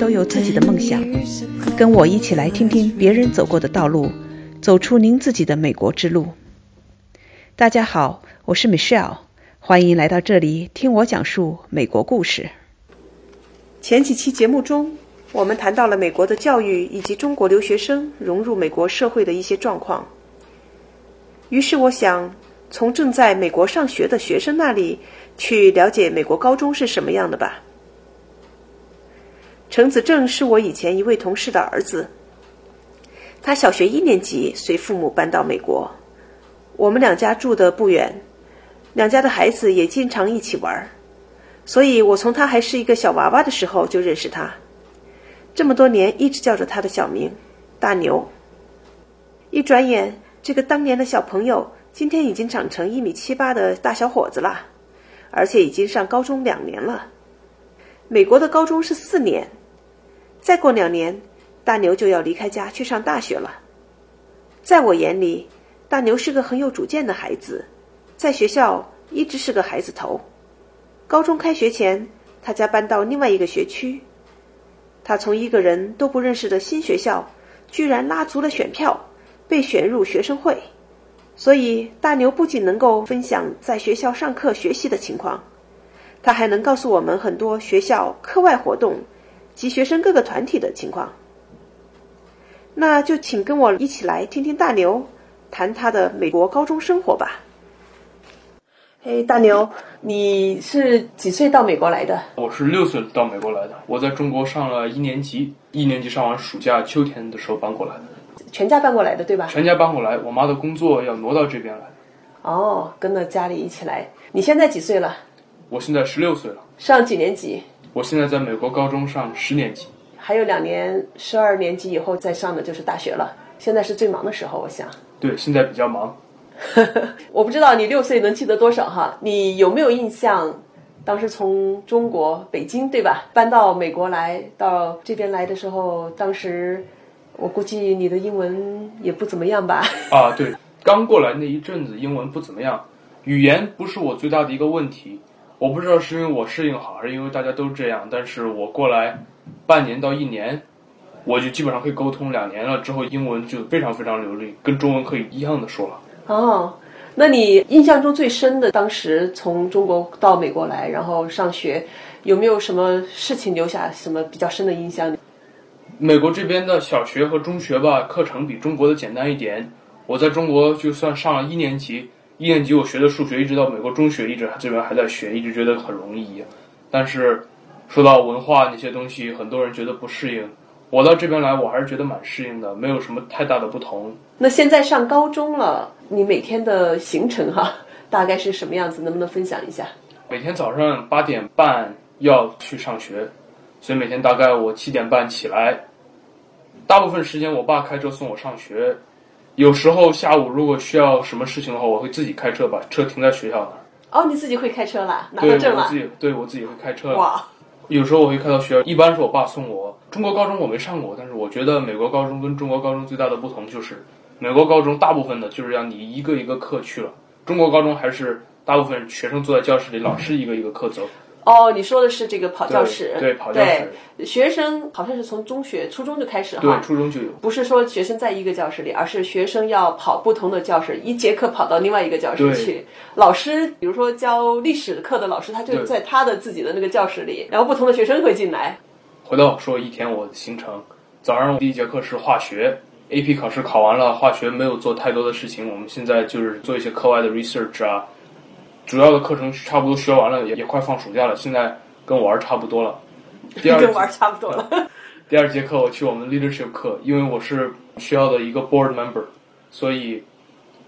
都有自己的梦想，跟我一起来听听别人走过的道路，走出您自己的美国之路。大家好，我是 Michelle，欢迎来到这里听我讲述美国故事。前几期节目中，我们谈到了美国的教育以及中国留学生融入美国社会的一些状况。于是我想从正在美国上学的学生那里去了解美国高中是什么样的吧。程子正是我以前一位同事的儿子，他小学一年级随父母搬到美国，我们两家住的不远，两家的孩子也经常一起玩，所以我从他还是一个小娃娃的时候就认识他，这么多年一直叫着他的小名大牛。一转眼，这个当年的小朋友今天已经长成一米七八的大小伙子了，而且已经上高中两年了。美国的高中是四年。再过两年，大牛就要离开家去上大学了。在我眼里，大牛是个很有主见的孩子，在学校一直是个孩子头。高中开学前，他家搬到另外一个学区，他从一个人都不认识的新学校，居然拉足了选票，被选入学生会。所以，大牛不仅能够分享在学校上课学习的情况，他还能告诉我们很多学校课外活动。及学生各个团体的情况，那就请跟我一起来听听大牛谈他的美国高中生活吧。嘿，大牛，你是几岁到美国来的？我是六岁到美国来的。我在中国上了一年级，一年级上完暑假，秋天的时候搬过来的。全家搬过来的，对吧？全家搬过来，我妈的工作要挪到这边来。哦，跟着家里一起来。你现在几岁了？我现在十六岁了。上几年级？我现在在美国高中上十年级，还有两年，十二年级以后再上的就是大学了。现在是最忙的时候，我想。对，现在比较忙。我不知道你六岁能记得多少哈？你有没有印象？当时从中国北京对吧，搬到美国来到这边来的时候，当时我估计你的英文也不怎么样吧？啊，对，刚过来那一阵子英文不怎么样，语言不是我最大的一个问题。我不知道是因为我适应好，还是因为大家都这样。但是我过来半年到一年，我就基本上可以沟通。两年了之后，英文就非常非常流利，跟中文可以一样的说了。哦，那你印象中最深的，当时从中国到美国来，然后上学，有没有什么事情留下什么比较深的印象？美国这边的小学和中学吧，课程比中国的简单一点。我在中国就算上了一年级。一年级我学的数学，一直到美国中学，一直这边还在学，一直觉得很容易。但是说到文化那些东西，很多人觉得不适应。我到这边来，我还是觉得蛮适应的，没有什么太大的不同。那现在上高中了，你每天的行程哈，大概是什么样子？能不能分享一下？每天早上八点半要去上学，所以每天大概我七点半起来，大部分时间我爸开车送我上学。有时候下午如果需要什么事情的话，我会自己开车把车停在学校那儿。哦，你自己会开车了，拿到证了。对，我自己对我自己会开车。哇！有时候我会开到学校，一般是我爸送我。中国高中我没上过，但是我觉得美国高中跟中国高中最大的不同就是，美国高中大部分的就是让你一个一个课去了，中国高中还是大部分学生坐在教室里，老师一个一个课走。哦，你说的是这个跑教室，对跑教室。学生好像是从中学、初中就开始哈，对，初中就有。不是说学生在一个教室里，而是学生要跑不同的教室，一节课跑到另外一个教室去。老师，比如说教历史课的老师，他就在他的自己的那个教室里，然后不同的学生会进来。回到说一天我的行程，早上第一节课是化学，AP 考试考完了，化学没有做太多的事情，我们现在就是做一些课外的 research 啊。主要的课程差不多学完了，也也快放暑假了。现在跟玩儿差不多了。跟玩儿差不多了。第二节课我去我们 leadership 课，因为我是学校的一个 board member，所以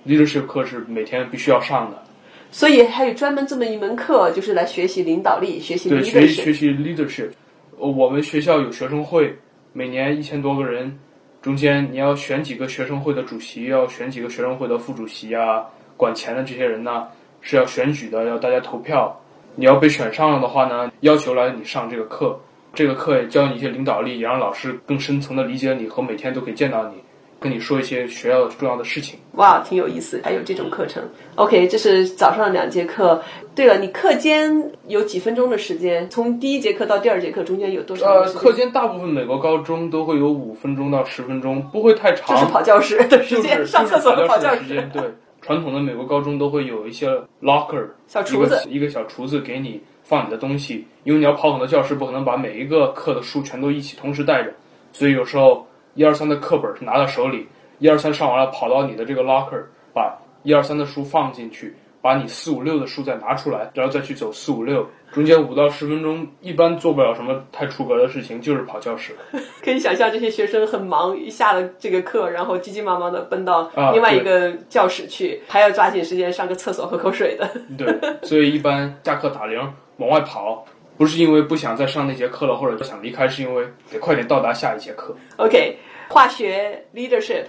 leadership 课是每天必须要上的。所以还有专门这么一门课，就是来学习领导力，学习。对，学学习 leadership。我们学校有学生会，每年一千多个人，中间你要选几个学生会的主席，要选几个学生会的副主席啊，管钱的这些人呢。是要选举的，要大家投票。你要被选上了的话呢，要求来你上这个课。这个课也教你一些领导力，也让老师更深层的理解你和每天都可以见到你。跟你说一些学校重要的事情。哇，挺有意思，还有这种课程。OK，这是早上两节课。对了，你课间有几分钟的时间？从第一节课到第二节课中间有多少？呃，课间大部分美国高中都会有五分钟到十分钟，不会太长。就是跑教室的时间，上厕所和跑教室时间。对，传统的美国高中都会有一些 locker，小厨子，一个小厨子给你放你的东西，因为你要跑很多教室，不可能把每一个课的书全都一起同时带着，所以有时候一二三的课本是拿到手里。一二三上完了，跑到你的这个 locker，把一二三的书放进去，把你四五六的书再拿出来，然后再去走四五六，中间五到十分钟，一般做不了什么太出格的事情，就是跑教室。可以想象这些学生很忙，一下了这个课，然后急急忙忙的奔到另外一个教室去，还要抓紧时间上个厕所喝口水的。对，所以一般下课打铃往外跑，不是因为不想再上那节课了，或者想离开，是因为得快点到达下一节课。OK，化学 leadership。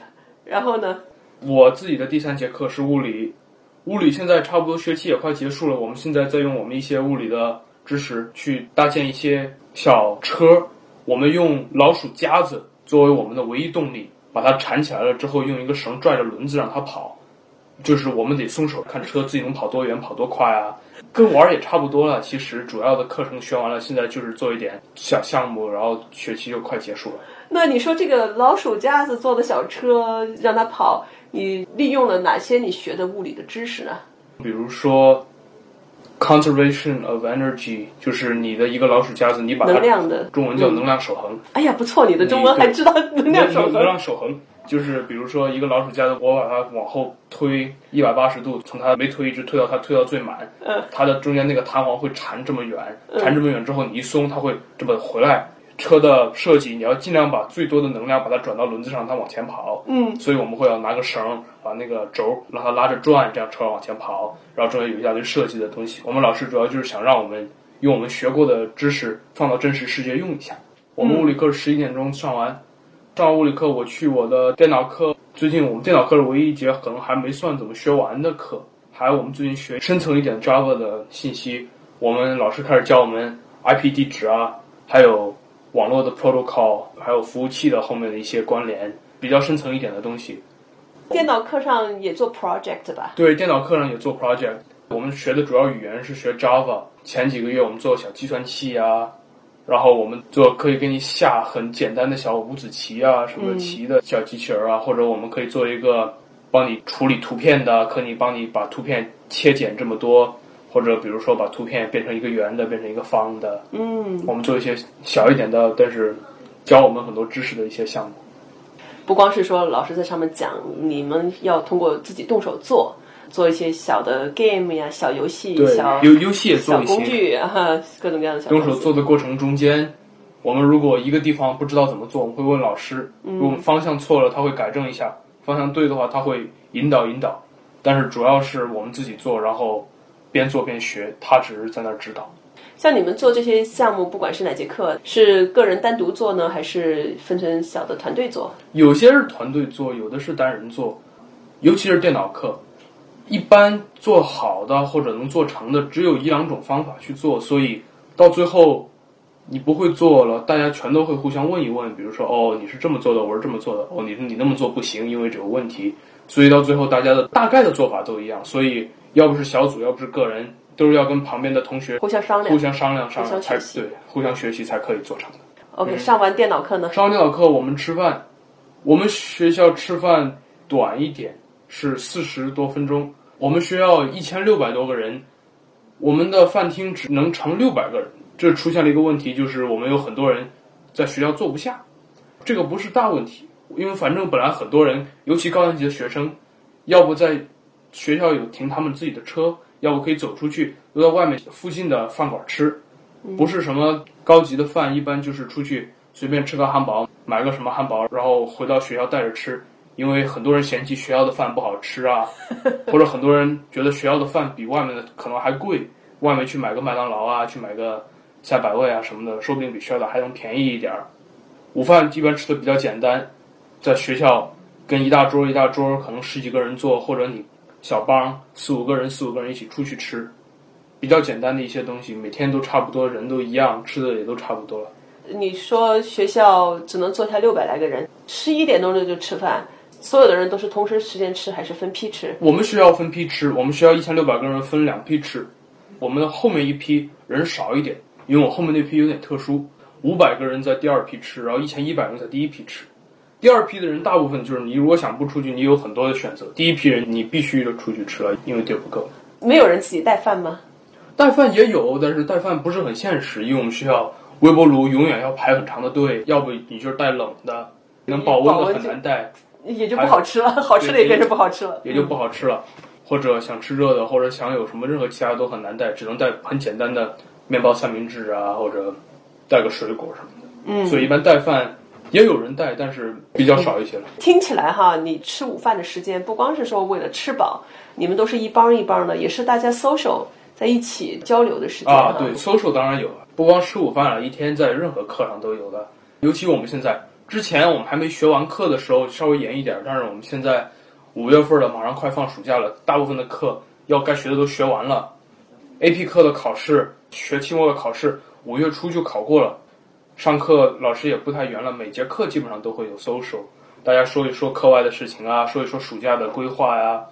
然后呢？我自己的第三节课是物理，物理现在差不多学期也快结束了。我们现在在用我们一些物理的知识去搭建一些小车，我们用老鼠夹子作为我们的唯一动力，把它缠起来了之后，用一个绳拽着轮子让它跑。就是我们得松手看车自己能跑多远、跑多快啊，跟玩儿也差不多了。其实主要的课程学完了，现在就是做一点小项目，然后学期就快结束了。那你说这个老鼠夹子做的小车让它跑，你利用了哪些你学的物理的知识呢？比如说，conservation of energy，就是你的一个老鼠夹子，你把它能量的中文叫能量守恒。哎呀，不错，你的中文还知道能量守恒。能量守恒就是比如说一个老鼠夹子，我把它往后推一百八十度，从它没推一直推到它推到最满，嗯，它的中间那个弹簧会缠这么远，缠这么远之后，你一松，它会这么回来。车的设计，你要尽量把最多的能量把它转到轮子上，它往前跑。嗯，所以我们会要拿个绳，把那个轴让它拉着转，这样车往前跑。然后中间有一大堆设计的东西。我们老师主要就是想让我们用我们学过的知识放到真实世界用一下。我们物理课是十一点钟上完，上完物理课我去我的电脑课。最近我们电脑课是唯一一节可能还没算怎么学完的课，还有我们最近学深层一点 Java 的信息。我们老师开始教我们 IP 地址啊，还有。网络的 protocol，还有服务器的后面的一些关联，比较深层一点的东西。电脑课上也做 project 吧？对，电脑课上也做 project。我们学的主要语言是学 Java。前几个月我们做小计算器啊，然后我们做可以给你下很简单的小五子棋啊，什么棋的小机器人啊，或者我们可以做一个帮你处理图片的，可以帮你把图片切剪这么多。或者比如说把图片变成一个圆的，变成一个方的，嗯，我们做一些小一点的，但是教我们很多知识的一些项目。不光是说老师在上面讲，你们要通过自己动手做，做一些小的 game 呀、小游戏、小游游戏也做一些工具啊，各种各样的小。动手做的过程中间，我们如果一个地方不知道怎么做，我们会问老师，如果方向错了，他会改正一下；方向对的话，他会引导引导。但是主要是我们自己做，然后。边做边学，他只是在那儿指导。像你们做这些项目，不管是哪节课，是个人单独做呢，还是分成小的团队做？有些是团队做，有的是单人做。尤其是电脑课，一般做好的或者能做成的，只有一两种方法去做。所以到最后，你不会做了，大家全都会互相问一问。比如说，哦，你是这么做的，我是这么做的。哦，你你那么做不行，因为这个问题。所以到最后，大家的大概的做法都一样。所以。要不是小组，要不是个人，都是要跟旁边的同学互相商量、互相商量、商量才对，互相学习才可以做成的。OK，上完电脑课呢？上完电脑课，我们吃饭。我们学校吃饭短一点，是四十多分钟。我们学校一千六百多个人，我们的饭厅只能盛六百个人。这出现了一个问题，就是我们有很多人在学校坐不下。这个不是大问题，因为反正本来很多人，尤其高年级的学生，要不在。学校有停他们自己的车，要不可以走出去，都在外面附近的饭馆吃，不是什么高级的饭，一般就是出去随便吃个汉堡，买个什么汉堡，然后回到学校带着吃。因为很多人嫌弃学校的饭不好吃啊，或者很多人觉得学校的饭比外面的可能还贵，外面去买个麦当劳啊，去买个赛百味啊什么的，说不定比学校的还能便宜一点儿。午饭一般吃的比较简单，在学校跟一大桌一大桌，可能十几个人坐，或者你。小帮四五个人，四五个人一起出去吃，比较简单的一些东西，每天都差不多，人都一样，吃的也都差不多了。你说学校只能坐下六百来个人，十一点钟就就吃饭，所有的人都是同时时间吃还是分批吃？我们学校分批吃，我们学校一千六百个人分两批吃，我们的后面一批人少一点，因为我后面那批有点特殊，五百个人在第二批吃，然后一千一百人在第一批吃。第二批的人大部分就是你如果想不出去，你有很多的选择。第一批人你必须得出去吃了，因为地儿不够。没有人自己带饭吗？带饭也有，但是带饭不是很现实，因为我们学校微波炉永远要排很长的队，要不你就是带冷的，能保温的很难带，也就不好吃了，好吃的也变成不好吃了。也就不好吃了。或者想吃热的，或者想有什么任何其他都很难带，只能带很简单的面包三明治啊，或者带个水果什么的。嗯，所以一般带饭也有人带，但是比较少一些了。听起来哈，你吃午饭的时间不光是说为了吃饱，你们都是一帮一帮的，也是大家 social 在一起交流的时间啊，对，social 当然有，不光吃午饭了，一天在任何课上都有的。尤其我们现在，之前我们还没学完课的时候稍微严一点，但是我们现在五月份了，马上快放暑假了，大部分的课要该学的都学完了。AP 课的考试，学期末的考试，五月初就考过了。上课老师也不太严了，每节课基本上都会有 social，大家说一说课外的事情啊，说一说暑假的规划呀。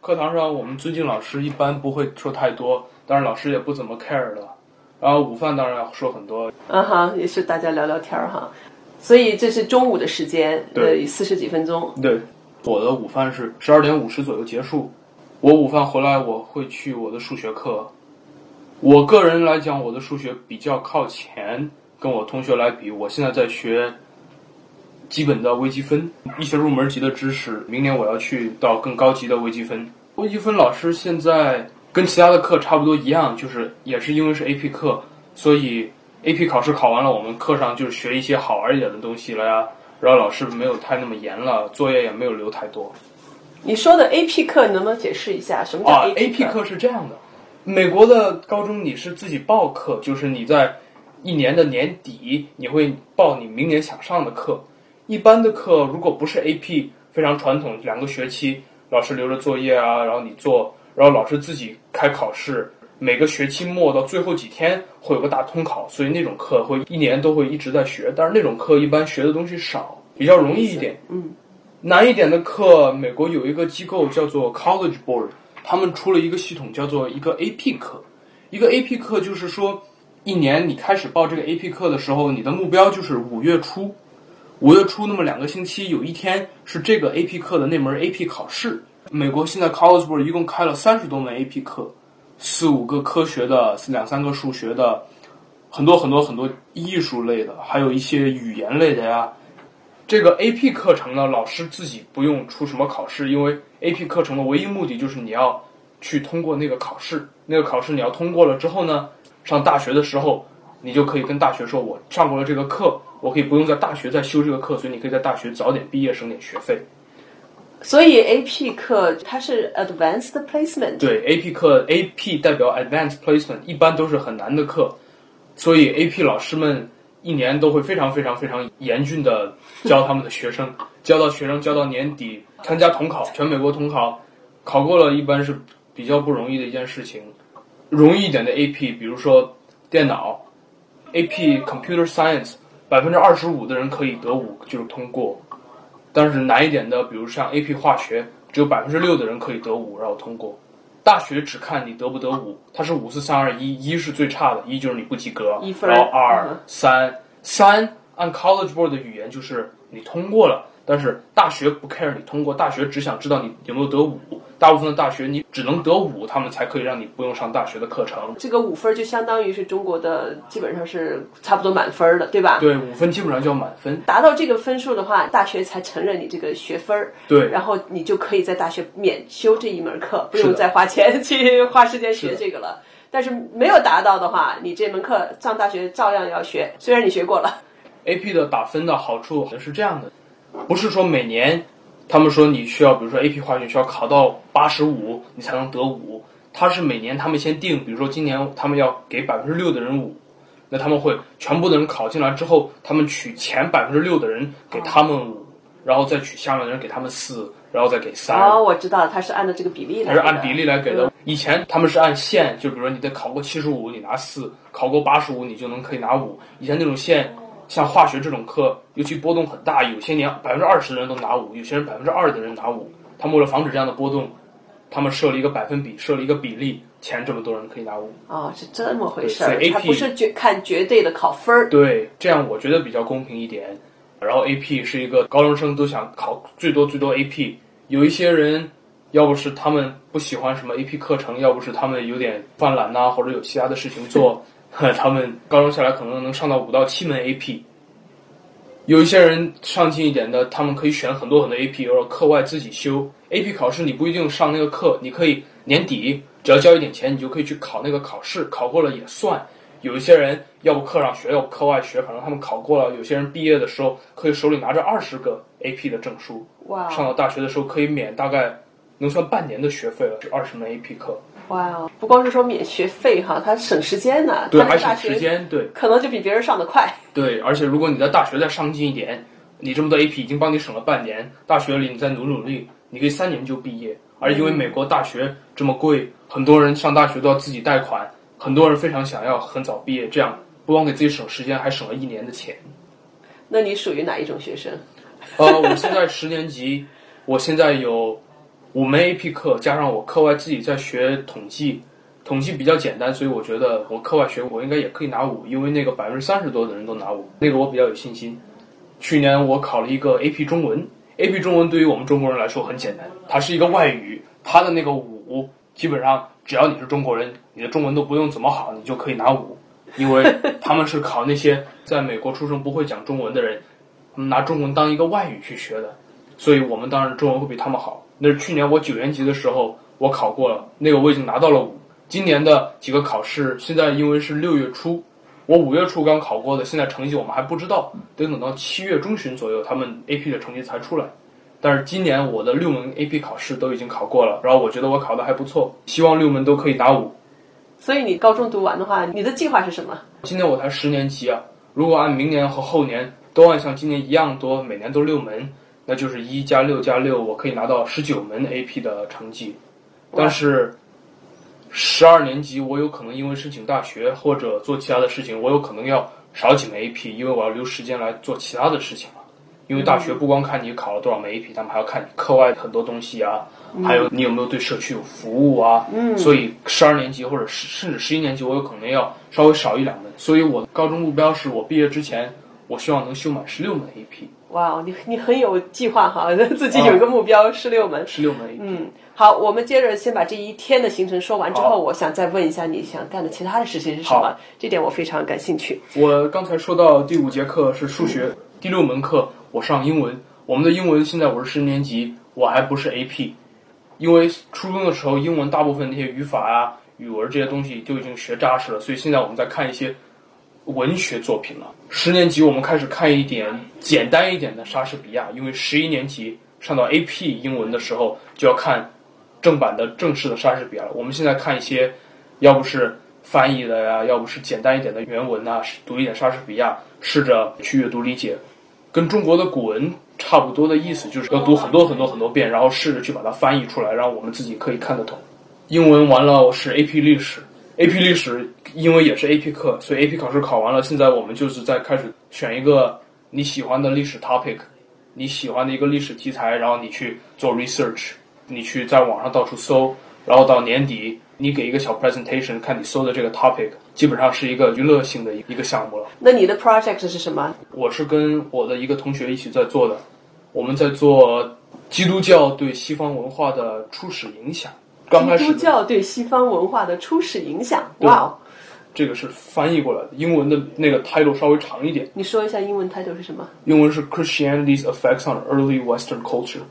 课堂上我们尊敬老师，一般不会说太多，当然老师也不怎么 care 的。然后午饭当然要说很多，啊哈，也是大家聊聊天儿哈。所以这是中午的时间，对呃，四十几分钟。对，我的午饭是十二点五十左右结束。我午饭回来，我会去我的数学课。我个人来讲，我的数学比较靠前，跟我同学来比，我现在在学基本的微积分，一些入门级的知识。明年我要去到更高级的微积分。微积分老师现在跟其他的课差不多一样，就是也是因为是 AP 课，所以 AP 考试考完了，我们课上就是学一些好玩一点的东西了呀。然后老师没有太那么严了，作业也没有留太多。你说的 AP 课，能不能解释一下什么叫啊 AP，AP 课是这样的，美国的高中你是自己报课，就是你在一年的年底你会报你明年想上的课。一般的课如果不是 AP，非常传统，两个学期老师留着作业啊，然后你做，然后老师自己开考试。每个学期末到最后几天会有个大通考，所以那种课会一年都会一直在学，但是那种课一般学的东西少，比较容易一点。嗯，难一点的课，美国有一个机构叫做 College Board，他们出了一个系统叫做一个 AP 课。一个 AP 课就是说，一年你开始报这个 AP 课的时候，你的目标就是五月初，五月初那么两个星期有一天是这个 AP 课的那门 AP 考试。美国现在 College Board 一共开了三十多门 AP 课。四五个科学的，两三个数学的，很多很多很多艺术类的，还有一些语言类的呀。这个 AP 课程呢，老师自己不用出什么考试，因为 AP 课程的唯一目的就是你要去通过那个考试。那个考试你要通过了之后呢，上大学的时候，你就可以跟大学说，我上过了这个课，我可以不用在大学再修这个课，所以你可以在大学早点毕业，省点学费。所以 AP 课它是 Advanced Placement，对 AP 课，AP 代表 Advanced Placement，一般都是很难的课，所以 AP 老师们一年都会非常非常非常严峻的教他们的学生，教到学生教到年底参加统考，全美国统考，考过了一般是比较不容易的一件事情。容易一点的 AP，比如说电脑，AP Computer Science，百分之二十五的人可以得五就是通过。但是难一点的，比如像 AP 化学，只有百分之六的人可以得五，然后通过。大学只看你得不得五，它是五四三二一，一是最差的，一就是你不及格，然后二嗯三三按 College Board 的语言就是你通过了，但是大学不 care 你通过，大学只想知道你有没有得五。大部分的大学你只能得五，他们才可以让你不用上大学的课程。这个五分就相当于是中国的基本上是差不多满分的，对吧？对，五分基本上就要满分。达到这个分数的话，大学才承认你这个学分儿，对，然后你就可以在大学免修这一门课，不用再花钱去 花时间学这个了。但是没有达到的话，你这门课上大学照样要学，虽然你学过了。AP 的打分的好处是这样的，不是说每年他们说你需要，比如说 AP 化学需要考到八十五你才能得五，它是每年他们先定，比如说今年他们要给百分之六的人五，那他们会全部的人考进来之后，他们取前百分之六的人给他们五，然后再取下面的人给他们四，然后再给三。哦，我知道了，它是按照这个比例来的。它是按比例来给的。以前他们是按线，就比如说你得考过七十五，你拿四；考过八十五，你就能可以拿五。以前那种线像化学这种课，尤其波动很大，有些年百分之二十的人都拿五，有些人百分之二的人拿五。他们为了防止这样的波动，他们设了一个百分比，设了一个比例，前这么多人可以拿五。哦，是这么回事对所以它 AP 不是绝看绝对的考分儿。对，这样我觉得比较公平一点。然后 AP 是一个高中生都想考最多最多 AP，有一些人要不是他们不喜欢什么 AP 课程，要不是他们有点犯懒呐、或者有其他的事情做，他们高中下来可能能上到五到七门 AP。有一些人上进一点的，他们可以选很多很多 AP，或者课外自己修。AP 考试你不一定上那个课，你可以年底只要交一点钱，你就可以去考那个考试，考过了也算。有一些人要不课上学，要不课外学，反正他们考过了。有些人毕业的时候可以手里拿着二十个 AP 的证书，哇上到大学的时候可以免大概能算半年的学费了，是二十门 AP 课，哇哦，不光是说免学费哈，它省时间呢。对，还省时间，对可能就比别人上的快。对，而且如果你在大学再上进一点，你这么多 AP 已经帮你省了半年，大学里你再努努力，你可以三年就毕业。而因为美国大学这么贵，很多人上大学都要自己贷款，很多人非常想要很早毕业，这样不光给自己省时间，还省了一年的钱。那你属于哪一种学生？呃，我现在十年级，我现在有五门 AP 课，加上我课外自己在学统计，统计比较简单，所以我觉得我课外学我应该也可以拿五，因为那个百分之三十多的人都拿五，那个我比较有信心。去年我考了一个 AP 中文，AP 中文对于我们中国人来说很简单，它是一个外语，它的那个五基本上只要你是中国人，你的中文都不用怎么好，你就可以拿五，因为 他们是考那些在美国出生不会讲中文的人。他们拿中文当一个外语去学的，所以我们当然中文会比他们好。那是去年我九年级的时候我考过了，那个我已经拿到了五。今年的几个考试，现在因为是六月初，我五月初刚考过的，现在成绩我们还不知道，得等到七月中旬左右，他们 AP 的成绩才出来。但是今年我的六门 AP 考试都已经考过了，然后我觉得我考的还不错，希望六门都可以拿五。所以你高中读完的话，你的计划是什么？今年我才十年级啊，如果按明年和后年都按像今年一样多，每年都六门，那就是一加六加六，我可以拿到十九门 AP 的成绩。但是十二年级我有可能因为申请大学或者做其他的事情，我有可能要少几门 AP，因为我要留时间来做其他的事情嘛。因为大学不光看你考了多少门 AP，他们还要看你课外很多东西啊，还有你有没有对社区有服务啊。嗯，所以十二年级或者是甚至十一年级，我有可能要稍微少一两门。所以我高中目标是我毕业之前，我希望能修满十六门 AP，哇哦，你你很有计划哈，自己有一个目标，十六门。十六门。嗯，好，我们接着先把这一天的行程说完之后，我想再问一下你想干的其他的事情是什么？这点我非常感兴趣。我刚才说到第五节课是数学，第六门课我上英文。我们的英文现在我是十年级，我还不是 AP，因为初中的时候英文大部分那些语法啊、语文这些东西就已经学扎实了，所以现在我们在看一些文学作品了。十年级我们开始看一点简单一点的莎士比亚，因为十一年级上到 AP 英文的时候就要看正版的正式的莎士比亚了。我们现在看一些，要不是翻译的呀，要不是简单一点的原文呐、读一点莎士比亚，试着去阅读理解，跟中国的古文差不多的意思，就是要读很多很多很多遍，然后试着去把它翻译出来，让我们自己可以看得懂。英文完了，我是 AP 历史，AP 历史因为也是 AP 课，所以 AP 考试考完了，现在我们就是在开始选一个你喜欢的历史 topic，你喜欢的一个历史题材，然后你去做 research，你去在网上到处搜，然后到年底你给一个小 presentation，看你搜的这个 topic，基本上是一个娱乐性的一个项目了。那你的 project 是什么？我是跟我的一个同学一起在做的，我们在做基督教对西方文化的初始影响。刚开始的基督教对西方文化的初始影响。对哇哦，这个是翻译过来的，英文的那个 title 稍微长一点，你说一下英文 title 是什么？英文是 Christianity's Effects on Early Western Culture。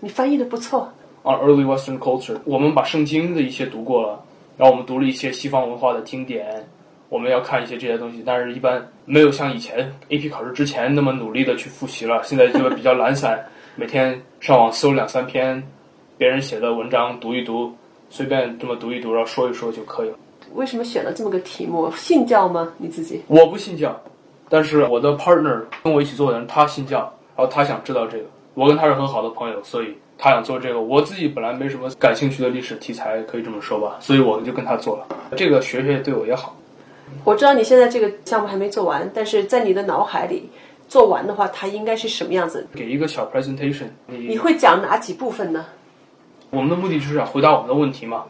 你翻译的不错。on early Western culture，我们把圣经的一些读过了，然后我们读了一些西方文化的经典，我们要看一些这些东西，但是一般没有像以前 AP 考试之前那么努力的去复习了，现在就比较懒散，每天上网搜两三篇别人写的文章读一读，随便这么读一读，然后说一说就可以了。为什么选了这么个题目？信教吗？你自己？我不信教，但是我的 partner 跟我一起做的人他信教，然后他想知道这个，我跟他是很好的朋友，所以他想做这个。我自己本来没什么感兴趣的历史题材，可以这么说吧，所以我就跟他做了。这个学学对我也好。我知道你现在这个项目还没做完，但是在你的脑海里做完的话，它应该是什么样子？给一个小 presentation，你会讲哪几部分呢？我们的目的就是要回答我们的问题嘛。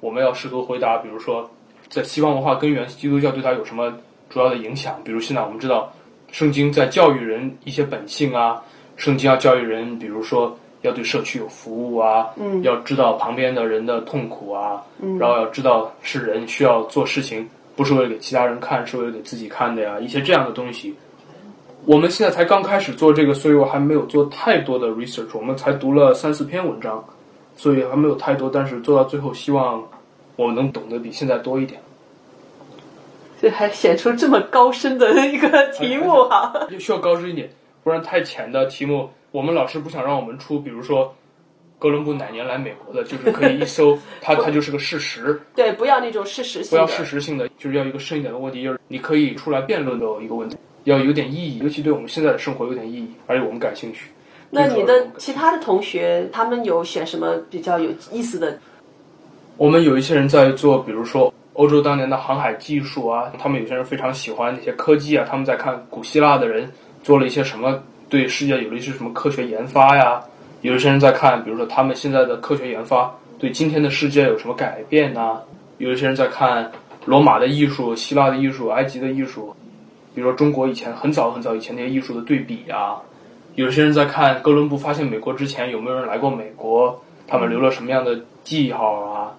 我们要试图回答，比如说，在西方文化根源，基督教对它有什么主要的影响？比如现在我们知道，圣经在教育人一些本性啊，圣经要教育人，比如说要对社区有服务啊，嗯，要知道旁边的人的痛苦啊，嗯，然后要知道是人需要做事情，不是为了给其他人看，是为了给自己看的呀，一些这样的东西。我们现在才刚开始做这个，所以我还没有做太多的 research，我们才读了三四篇文章。所以还没有太多，但是做到最后，希望我们能懂得比现在多一点。这还显出这么高深的一个题目哈，需要高深一点，不然太浅的题目，我们老师不想让我们出。比如说，哥伦布哪年来美国的，就是可以一搜，它它就是个事实。对，不要那种事实性。不要事实性的，就是要一个深一点的问题，就是你可以出来辩论的一个问题，要有点意义，尤其对我们现在的生活有点意义，而且我们感兴趣。那你的其他的同学，他们有选什么比较有意思的？我们有一些人在做，比如说欧洲当年的航海技术啊，他们有些人非常喜欢那些科技啊，他们在看古希腊的人做了一些什么，对世界有了一些什么科学研发呀。有一些人在看，比如说他们现在的科学研发对今天的世界有什么改变呢？有一些人在看罗马的艺术、希腊的艺术、埃及的艺术，比如说中国以前很早很早以前那些艺术的对比啊。有些人在看哥伦布发现美国之前有没有人来过美国，他们留了什么样的记号啊？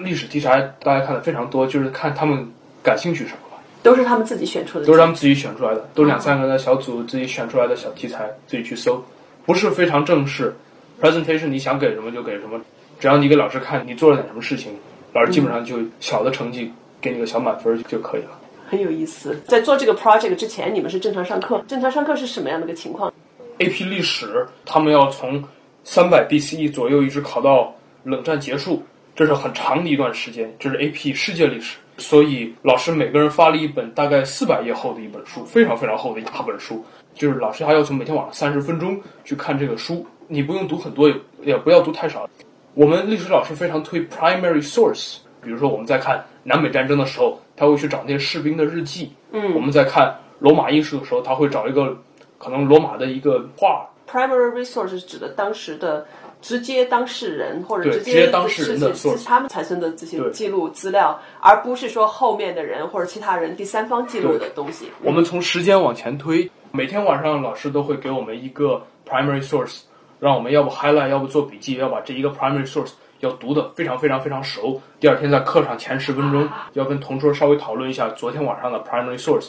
历史题材大家看的非常多，就是看他们感兴趣什么吧。都是他们自己选出的，都是他们自己选出来的，都两三个人的小组自己选出来的小题材，自己去搜，不是非常正式。presentation 你想给什么就给什么，只要你给老师看你做了点什么事情，老师基本上就小的成绩给你个小满分就可以了。很有意思，在做这个 project 之前，你们是正常上课，正常上课是什么样的一个情况？A.P. 历史，他们要从三百 BCE 左右一直考到冷战结束，这是很长的一段时间。这是 A.P. 世界历史，所以老师每个人发了一本大概四百页厚的一本书，非常非常厚的一大本书。就是老师还要求每天晚上三十分钟去看这个书，你不用读很多，也也不要读太少。我们历史老师非常推 primary source，比如说我们在看南北战争的时候，他会去找那些士兵的日记。嗯，我们在看罗马艺术的时候，他会找一个。可能罗马的一个画，primary resource 是指的当时的直接当事人或者直接当事人的他们产生的这些记录资料，而不是说后面的人或者其他人第三方记录的东西。我们从时间往前推，每天晚上老师都会给我们一个 primary source，让我们要不 highlight，要不做笔记，要把这一个 primary source 要读的非常非常非常熟。第二天在课上前十分钟要跟同桌稍微讨论一下昨天晚上的 primary source，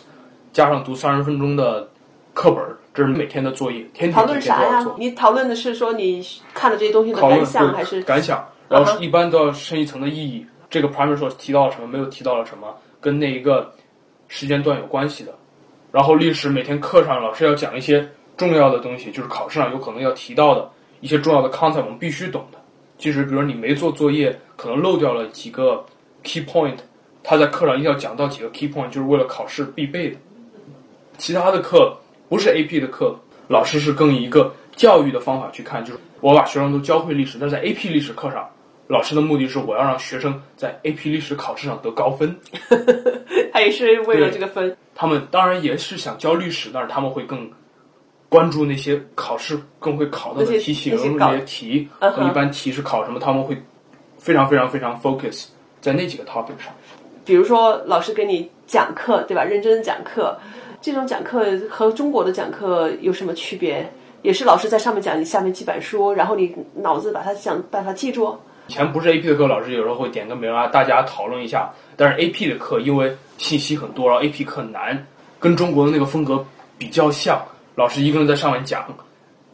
加上读三十分钟的。课本，这是每天的作业，天天讨论啥呀？你讨论的是说你看了这些东西的感想，还是感想？然后一般都要深一层的意义。这个 primary source 提到了什么？没有提到了什么？跟那一个时间段有关系的。然后历史每天课上老师要讲一些重要的东西，就是考试上有可能要提到的一些重要的 concept，我们必须懂的。即使比如你没做作业，可能漏掉了几个 key point，他在课上一定要讲到几个 key point，就是为了考试必备的。其他的课。不是 AP 的课，老师是更一个教育的方法去看，就是我把学生都教会历史。但是在 AP 历史课上，老师的目的是我要让学生在 AP 历史考试上得高分。他也是为了这个分。他们当然也是想教历史，但是他们会更关注那些考试更会考到的题型、那些题和一般题是考什么，他们会非常非常非常 focus 在那几个 topic 上。比如说，老师给你讲课，对吧？认真讲课。这种讲课和中国的讲课有什么区别？也是老师在上面讲，你下面记板书，然后你脑子把它想办法记住。以前不是 A P 的课，老师有时候会点个名啊，大家讨论一下。但是 A P 的课因为信息很多，然后 A P 课难，跟中国的那个风格比较像。老师一个人在上面讲，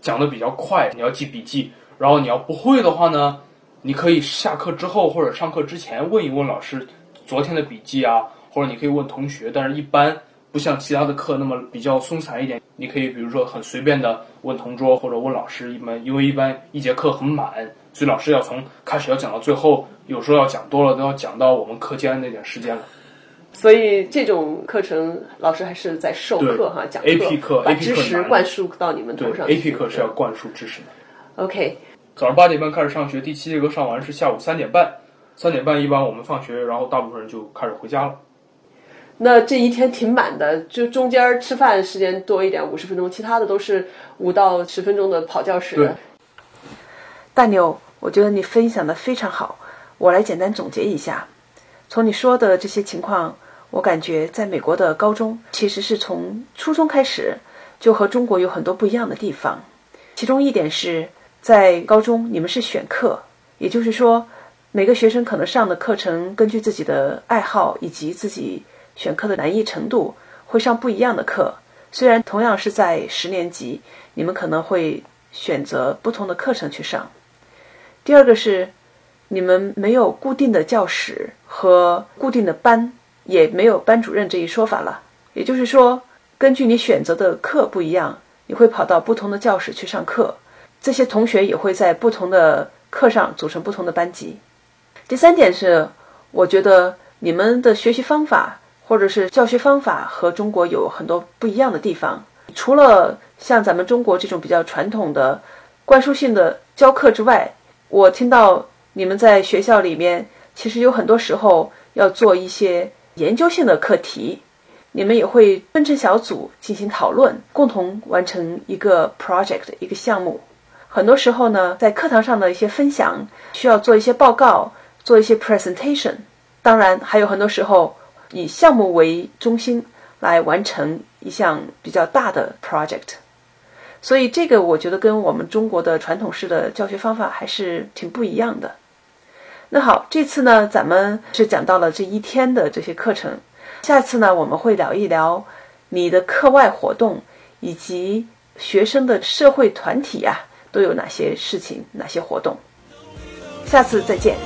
讲的比较快，你要记笔记。然后你要不会的话呢，你可以下课之后或者上课之前问一问老师昨天的笔记啊，或者你可以问同学。但是一般。不像其他的课那么比较松散一点，你可以比如说很随便的问同桌或者问老师，一般因为一般一节课很满，所以老师要从开始要讲到最后，有时候要讲多了都要讲到我们课间那点时间了。所以这种课程老师还是在授课哈，讲 A P 课，把知识灌输到你们头上。A P 课是要灌输知识的。OK，早上八点半开始上学，第七节课上完是下午三点半，三点半一般我们放学，然后大部分人就开始回家了。那这一天挺满的，就中间吃饭时间多一点，五十分钟，其他的都是五到十分钟的跑教室。对，大牛，我觉得你分享的非常好，我来简单总结一下。从你说的这些情况，我感觉在美国的高中其实是从初中开始就和中国有很多不一样的地方。其中一点是在高中你们是选课，也就是说每个学生可能上的课程根据自己的爱好以及自己选课的难易程度会上不一样的课。虽然同样是在十年级，你们可能会选择不同的课程去上。第二个是你们没有固定的教室和固定的班，也没有班主任这一说法了。也就是说，根据你选择的课不一样，你会跑到不同的教室去上课。这些同学也会在不同的课上组成不同的班级。第三点是，我觉得你们的学习方法或者是教学方法和中国有很多不一样的地方。除了像咱们中国这种比较传统的灌输性的教课之外，我听到你们在学校里面其实有很多时候要做一些研究性的课题，你们也会分成小组进行讨论，共同完成一个 project 一个项目。很多时候呢，在课堂上的一些分享需要做一些报告，做一些 presentation。当然，还有很多时候以项目为中心来完成一项比较大的 project。所以，这个我觉得跟我们中国的传统式的教学方法还是挺不一样的。那好，这次呢，咱们是讲到了这一天的这些课程。下次呢，我们会聊一聊你的课外活动以及学生的社会团体啊。都有哪些事情，哪些活动？下次再见。